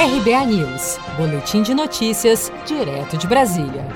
RBA News, Boletim de Notícias, direto de Brasília.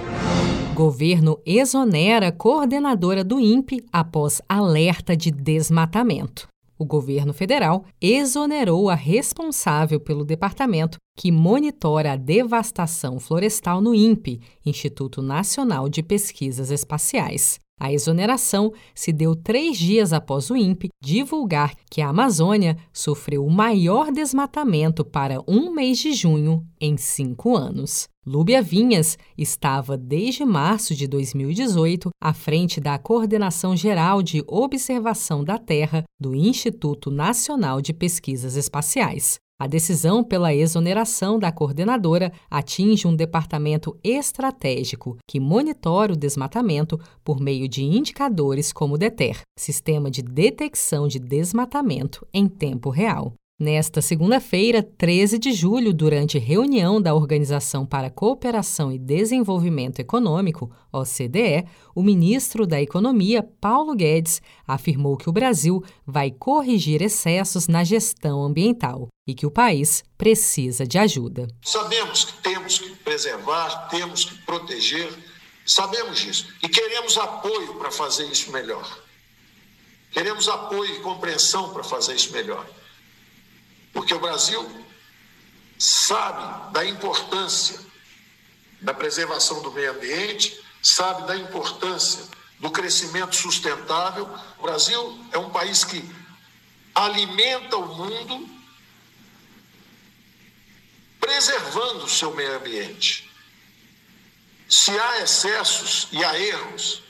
Governo exonera coordenadora do INPE após alerta de desmatamento. O governo federal exonerou a responsável pelo departamento que monitora a devastação florestal no INPE, Instituto Nacional de Pesquisas Espaciais. A exoneração se deu três dias após o INPE divulgar que a Amazônia sofreu o maior desmatamento para um mês de junho em cinco anos. Lúbia Vinhas estava desde março de 2018 à frente da Coordenação Geral de Observação da Terra do Instituto Nacional de Pesquisas Espaciais. A decisão pela exoneração da coordenadora atinge um departamento estratégico que monitora o desmatamento por meio de indicadores como o DETER, Sistema de Detecção de Desmatamento em Tempo Real. Nesta segunda-feira, 13 de julho, durante reunião da Organização para Cooperação e Desenvolvimento Econômico, OCDE, o ministro da Economia, Paulo Guedes, afirmou que o Brasil vai corrigir excessos na gestão ambiental e que o país precisa de ajuda. Sabemos que temos que preservar, temos que proteger, sabemos disso e queremos apoio para fazer isso melhor. Queremos apoio e compreensão para fazer isso melhor. Porque o Brasil sabe da importância da preservação do meio ambiente, sabe da importância do crescimento sustentável. O Brasil é um país que alimenta o mundo preservando o seu meio ambiente. Se há excessos e há erros,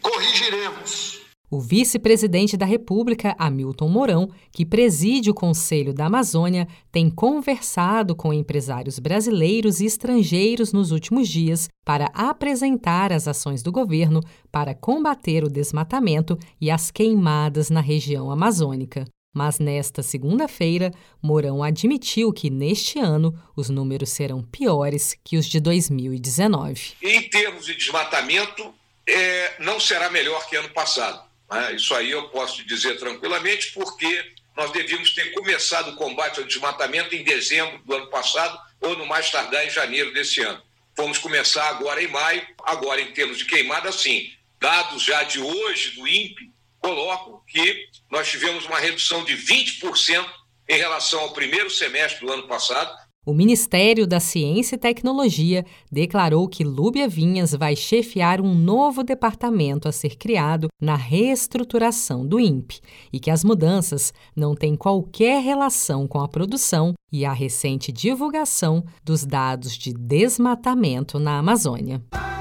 corrigiremos o vice-presidente da República, Hamilton Mourão, que preside o Conselho da Amazônia, tem conversado com empresários brasileiros e estrangeiros nos últimos dias para apresentar as ações do governo para combater o desmatamento e as queimadas na região amazônica. Mas nesta segunda-feira, Mourão admitiu que neste ano os números serão piores que os de 2019. Em termos de desmatamento, é, não será melhor que ano passado né? Isso aí eu posso dizer tranquilamente, porque nós devíamos ter começado o combate ao desmatamento em dezembro do ano passado ou no mais tardar em janeiro desse ano. Vamos começar agora em maio. Agora, em termos de queimada, sim. Dados já de hoje do INPE colocam que nós tivemos uma redução de 20% em relação ao primeiro semestre do ano passado o Ministério da Ciência e Tecnologia declarou que Lúbia Vinhas vai chefiar um novo departamento a ser criado na reestruturação do INPE e que as mudanças não têm qualquer relação com a produção e a recente divulgação dos dados de desmatamento na Amazônia.